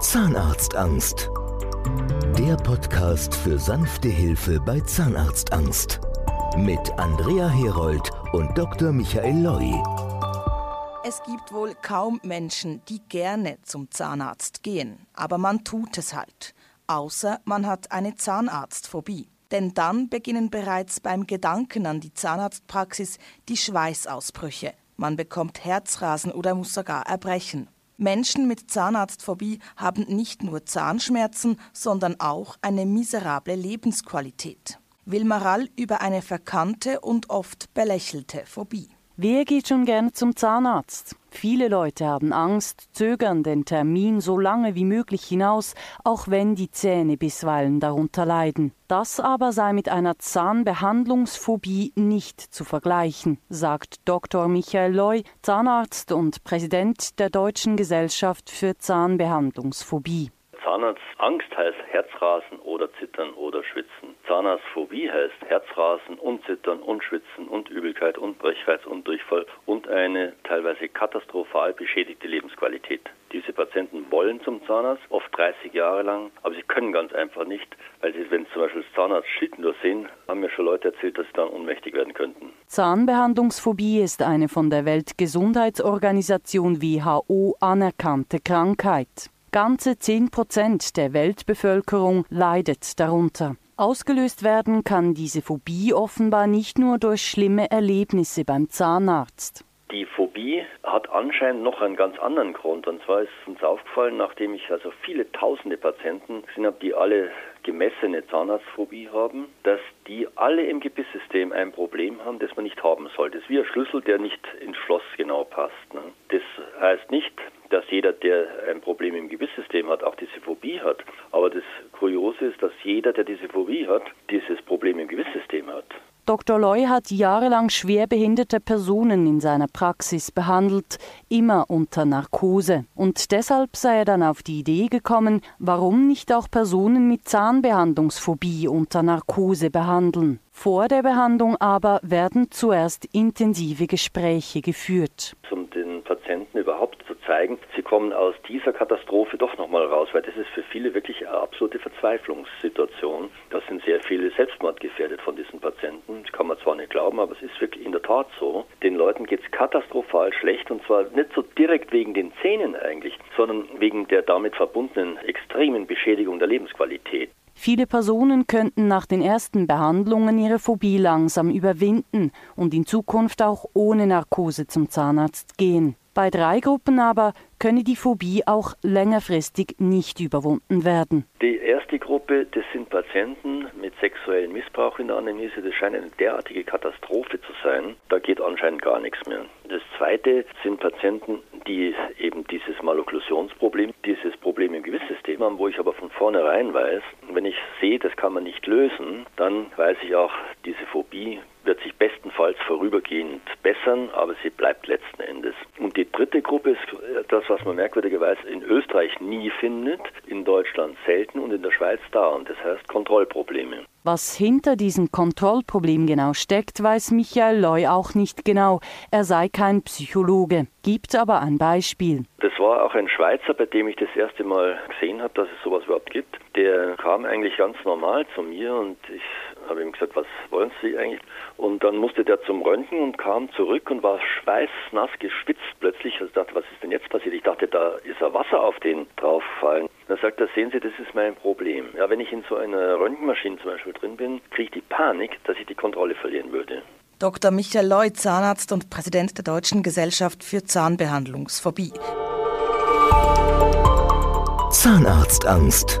Zahnarztangst. Der Podcast für sanfte Hilfe bei Zahnarztangst. Mit Andrea Herold und Dr. Michael Loi. Es gibt wohl kaum Menschen, die gerne zum Zahnarzt gehen, aber man tut es halt. Außer man hat eine Zahnarztphobie. Denn dann beginnen bereits beim Gedanken an die Zahnarztpraxis die Schweißausbrüche. Man bekommt Herzrasen oder muss sogar erbrechen. Menschen mit Zahnarztphobie haben nicht nur Zahnschmerzen, sondern auch eine miserable Lebensqualität. Wilma Rall über eine verkannte und oft belächelte Phobie. Wer geht schon gerne zum Zahnarzt? Viele Leute haben Angst, zögern den Termin so lange wie möglich hinaus, auch wenn die Zähne bisweilen darunter leiden. Das aber sei mit einer Zahnbehandlungsphobie nicht zu vergleichen, sagt Dr. Michael Loy, Zahnarzt und Präsident der Deutschen Gesellschaft für Zahnbehandlungsphobie. Zahnarztangst heißt Herzrasen oder Zittern oder Schwitzen. Zahnarztphobie heißt Herzrasen und Zittern und Schwitzen und Übelkeit und Brechreiz und Durchfall und eine teilweise katastrophal beschädigte Lebensqualität. Diese Patienten wollen zum Zahnarzt, oft 30 Jahre lang, aber sie können ganz einfach nicht, weil sie, wenn sie zum Beispiel das Zahnarztschild nur sehen, haben mir schon Leute erzählt, dass sie dann ohnmächtig werden könnten. Zahnbehandlungsphobie ist eine von der Weltgesundheitsorganisation WHO anerkannte Krankheit. Ganze 10 Prozent der Weltbevölkerung leidet darunter. Ausgelöst werden kann diese Phobie offenbar nicht nur durch schlimme Erlebnisse beim Zahnarzt. Die Phobie hat anscheinend noch einen ganz anderen Grund. Und zwar ist uns aufgefallen, nachdem ich also viele tausende Patienten gesehen habe, die alle gemessene Zahnarztphobie haben, dass die alle im Gebisssystem ein Problem haben, das man nicht haben sollte. Das ist wie ein Schlüssel, der nicht ins Schloss genau passt. Ne? Das heißt nicht, dass jeder, der ein Problem im Gebisssystem hat, auch diese Phobie hat. Aber das Kuriose ist, dass jeder, der diese Phobie hat, dieses Problem im Gebisssystem hat. Dr. Loy hat jahrelang schwerbehinderte Personen in seiner Praxis behandelt, immer unter Narkose. Und deshalb sei er dann auf die Idee gekommen, warum nicht auch Personen mit Zahnbehandlungsphobie unter Narkose behandeln. Vor der Behandlung aber werden zuerst intensive Gespräche geführt. Um den Patienten überhaupt zeigen, sie kommen aus dieser Katastrophe doch nochmal raus, weil das ist für viele wirklich eine absolute Verzweiflungssituation. Da sind sehr viele selbstmordgefährdet von diesen Patienten. Das kann man zwar nicht glauben, aber es ist wirklich in der Tat so. Den Leuten geht es katastrophal schlecht und zwar nicht so direkt wegen den Zähnen eigentlich, sondern wegen der damit verbundenen extremen Beschädigung der Lebensqualität. Viele Personen könnten nach den ersten Behandlungen ihre Phobie langsam überwinden und in Zukunft auch ohne Narkose zum Zahnarzt gehen. Bei drei Gruppen aber könne die Phobie auch längerfristig nicht überwunden werden. Die erste Gruppe, das sind Patienten mit sexuellem Missbrauch in der Anamnese. Das scheint eine derartige Katastrophe zu sein. Da geht anscheinend gar nichts mehr. Das zweite sind Patienten, die eben dieses Malokklusionsproblem, dieses Problem im Gewissensystem haben, wo ich aber von vornherein weiß, wenn ich sehe, das kann man nicht lösen, dann weiß ich auch, diese Phobie wird sich bestenfalls vorübergehend bessern, aber sie bleibt letzten Endes. Und dritte Gruppe ist das, was man merkwürdigerweise in Österreich nie findet, in Deutschland selten und in der Schweiz da. Und das heißt Kontrollprobleme. Was hinter diesem Kontrollproblem genau steckt, weiß Michael Loy auch nicht genau. Er sei kein Psychologe, gibt aber ein Beispiel. Das war auch ein Schweizer, bei dem ich das erste Mal gesehen habe, dass es sowas überhaupt gibt. Der kam eigentlich ganz normal zu mir und ich habe ihm gesagt, was wollen Sie eigentlich? Und dann musste der zum Röntgen und kam zurück und war schweißnass geschwitzt plötzlich. Also dachte, was ist denn jetzt passiert? Ich dachte, da ist ein Wasser auf den drauffallen. Dann sagt er, sehen Sie, das ist mein Problem. Ja, wenn ich in so einer Röntgenmaschine zum Beispiel drin bin, kriege ich die Panik, dass ich die Kontrolle verlieren würde. Dr. Michael Loy, Zahnarzt und Präsident der Deutschen Gesellschaft für Zahnbehandlungsphobie. Zahnarztangst.